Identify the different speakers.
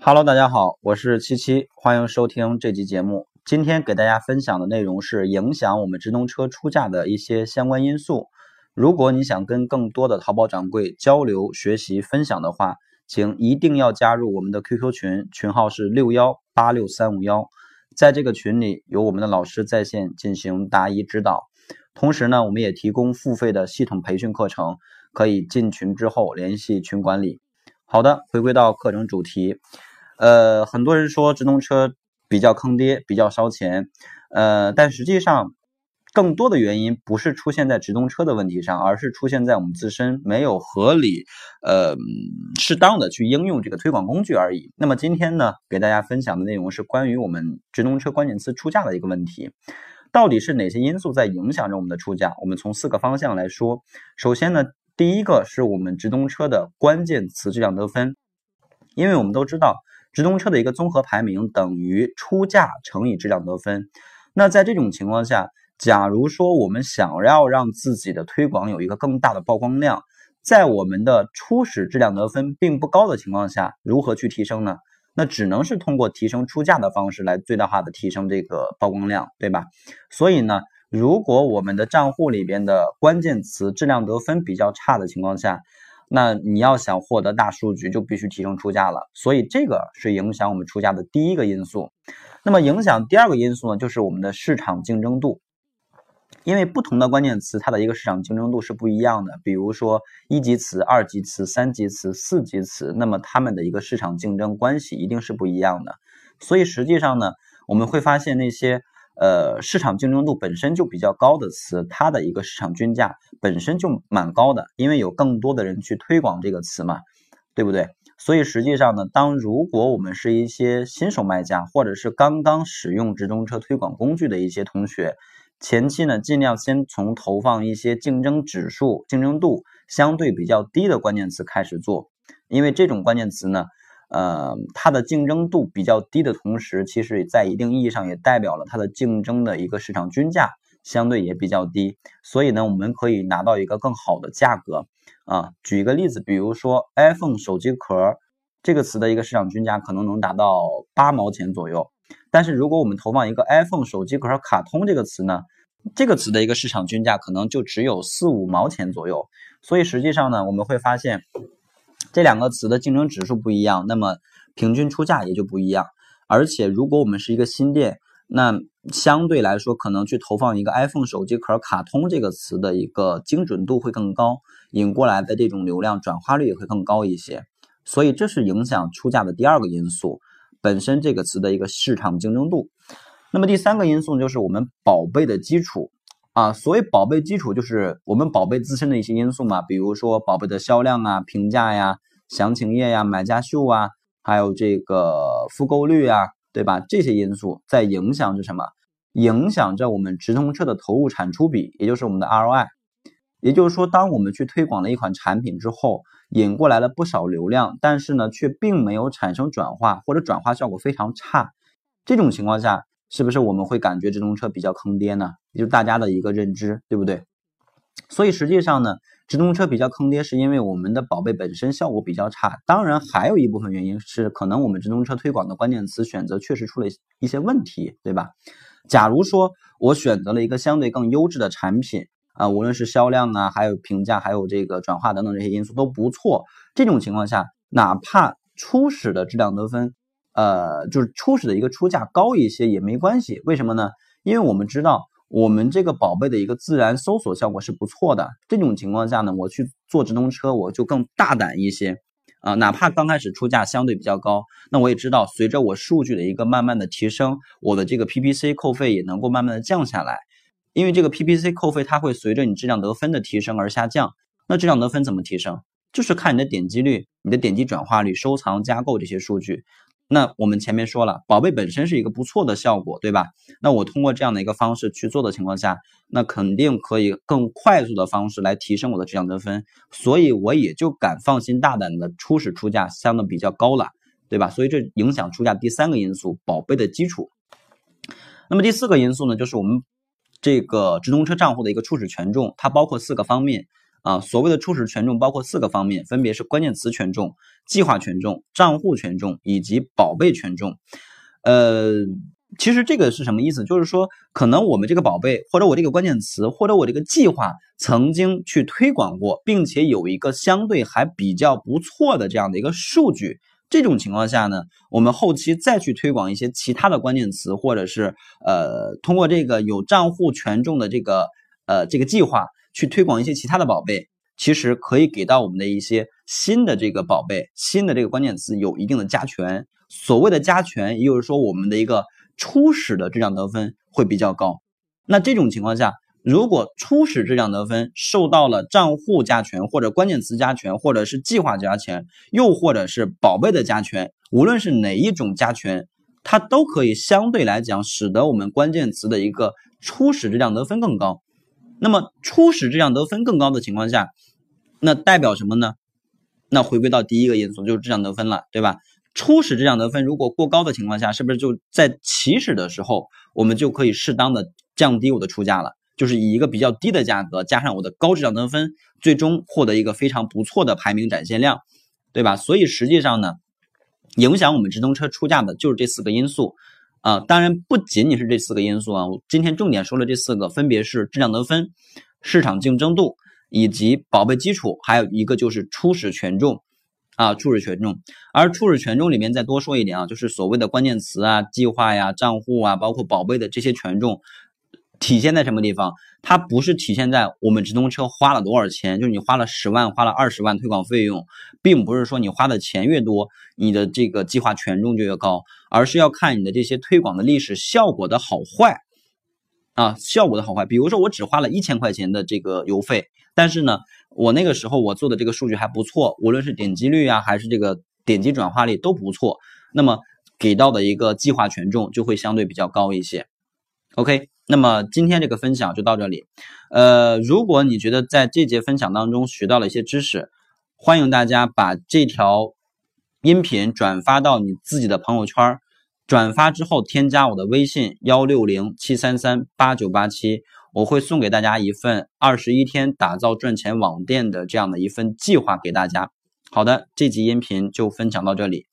Speaker 1: Hello，大家好，我是七七，欢迎收听这期节目。今天给大家分享的内容是影响我们直通车出价的一些相关因素。如果你想跟更多的淘宝掌柜交流、学习、分享的话，请一定要加入我们的 QQ 群，群号是六幺八六三五幺。在这个群里，有我们的老师在线进行答疑指导，同时呢，我们也提供付费的系统培训课程，可以进群之后联系群管理。好的，回归到课程主题。呃，很多人说直通车比较坑爹，比较烧钱，呃，但实际上更多的原因不是出现在直通车的问题上，而是出现在我们自身没有合理、呃适当的去应用这个推广工具而已。那么今天呢，给大家分享的内容是关于我们直通车关键词出价的一个问题，到底是哪些因素在影响着我们的出价？我们从四个方向来说，首先呢，第一个是我们直通车的关键词质量得分，因为我们都知道。直通车的一个综合排名等于出价乘以质量得分。那在这种情况下，假如说我们想要让自己的推广有一个更大的曝光量，在我们的初始质量得分并不高的情况下，如何去提升呢？那只能是通过提升出价的方式来最大化的提升这个曝光量，对吧？所以呢，如果我们的账户里边的关键词质量得分比较差的情况下，那你要想获得大数据，就必须提升出价了，所以这个是影响我们出价的第一个因素。那么影响第二个因素呢，就是我们的市场竞争度。因为不同的关键词，它的一个市场竞争度是不一样的。比如说一级词、二级词、三级词、四级词，那么它们的一个市场竞争关系一定是不一样的。所以实际上呢，我们会发现那些。呃，市场竞争度本身就比较高的词，它的一个市场均价本身就蛮高的，因为有更多的人去推广这个词嘛，对不对？所以实际上呢，当如果我们是一些新手卖家，或者是刚刚使用直通车推广工具的一些同学，前期呢尽量先从投放一些竞争指数、竞争度相对比较低的关键词开始做，因为这种关键词呢。呃，它的竞争度比较低的同时，其实在一定意义上也代表了它的竞争的一个市场均价相对也比较低，所以呢，我们可以拿到一个更好的价格啊。举一个例子，比如说 iPhone 手机壳这个词的一个市场均价可能能达到八毛钱左右，但是如果我们投放一个 iPhone 手机壳卡通这个词呢，这个词的一个市场均价可能就只有四五毛钱左右，所以实际上呢，我们会发现。这两个词的竞争指数不一样，那么平均出价也就不一样。而且，如果我们是一个新店，那相对来说，可能去投放一个 iPhone 手机壳卡通这个词的一个精准度会更高，引过来的这种流量转化率也会更高一些。所以，这是影响出价的第二个因素，本身这个词的一个市场竞争度。那么第三个因素就是我们宝贝的基础。啊，所谓宝贝基础就是我们宝贝自身的一些因素嘛，比如说宝贝的销量啊、评价呀、详情页呀、买家秀啊，还有这个复购率啊，对吧？这些因素在影响着什么？影响着我们直通车的投入产出比，也就是我们的 ROI。也就是说，当我们去推广了一款产品之后，引过来了不少流量，但是呢，却并没有产生转化，或者转化效果非常差，这种情况下。是不是我们会感觉直通车比较坑爹呢？也就是大家的一个认知，对不对？所以实际上呢，直通车比较坑爹，是因为我们的宝贝本身效果比较差。当然，还有一部分原因是可能我们直通车推广的关键词选择确实出了一些问题，对吧？假如说我选择了一个相对更优质的产品啊，无论是销量啊，还有评价，还有这个转化等等这些因素都不错，这种情况下，哪怕初始的质量得分。呃，就是初始的一个出价高一些也没关系，为什么呢？因为我们知道我们这个宝贝的一个自然搜索效果是不错的，这种情况下呢，我去做直通车我就更大胆一些啊，哪怕刚开始出价相对比较高，那我也知道随着我数据的一个慢慢的提升，我的这个 PPC 扣费也能够慢慢的降下来，因为这个 PPC 扣费它会随着你质量得分的提升而下降，那质量得分怎么提升？就是看你的点击率、你的点击转化率、收藏加购这些数据。那我们前面说了，宝贝本身是一个不错的效果，对吧？那我通过这样的一个方式去做的情况下，那肯定可以更快速的方式来提升我的质量得分，所以我也就敢放心大胆的初始出价相对比较高了，对吧？所以这影响出价第三个因素，宝贝的基础。那么第四个因素呢，就是我们这个直通车账户的一个初始权重，它包括四个方面。啊。所谓的初始权重包括四个方面，分别是关键词权重、计划权重、账户权重以及宝贝权重。呃，其实这个是什么意思？就是说，可能我们这个宝贝或者我这个关键词或者我这个计划曾经去推广过，并且有一个相对还比较不错的这样的一个数据。这种情况下呢，我们后期再去推广一些其他的关键词，或者是呃通过这个有账户权重的这个呃这个计划去推广一些其他的宝贝，其实可以给到我们的一些新的这个宝贝、新的这个关键词有一定的加权。所谓的加权，也就是说我们的一个初始的质量得分会比较高。那这种情况下。如果初始质量得分受到了账户加权或者关键词加权，或者是计划加权，又或者是宝贝的加权，无论是哪一种加权，它都可以相对来讲使得我们关键词的一个初始质量得分更高。那么初始质量得分更高的情况下，那代表什么呢？那回归到第一个因素就是质量得分了，对吧？初始质量得分如果过高的情况下，是不是就在起始的时候，我们就可以适当的降低我的出价了？就是以一个比较低的价格加上我的高质量得分，最终获得一个非常不错的排名展现量，对吧？所以实际上呢，影响我们直通车出价的就是这四个因素啊。当然不仅仅是这四个因素啊，我今天重点说了这四个，分别是质量得分、市场竞争度以及宝贝基础，还有一个就是初始权重啊，初始权重。而初始权重里面再多说一点啊，就是所谓的关键词啊、计划呀、账户啊，包括宝贝的这些权重。体现在什么地方？它不是体现在我们直通车花了多少钱，就是你花了十万、花了二十万推广费用，并不是说你花的钱越多，你的这个计划权重就越高，而是要看你的这些推广的历史效果的好坏啊，效果的好坏。比如说我只花了一千块钱的这个邮费，但是呢，我那个时候我做的这个数据还不错，无论是点击率啊，还是这个点击转化率都不错，那么给到的一个计划权重就会相对比较高一些。OK。那么今天这个分享就到这里，呃，如果你觉得在这节分享当中学到了一些知识，欢迎大家把这条音频转发到你自己的朋友圈，转发之后添加我的微信幺六零七三三八九八七，我会送给大家一份二十一天打造赚钱网店的这样的一份计划给大家。好的，这集音频就分享到这里。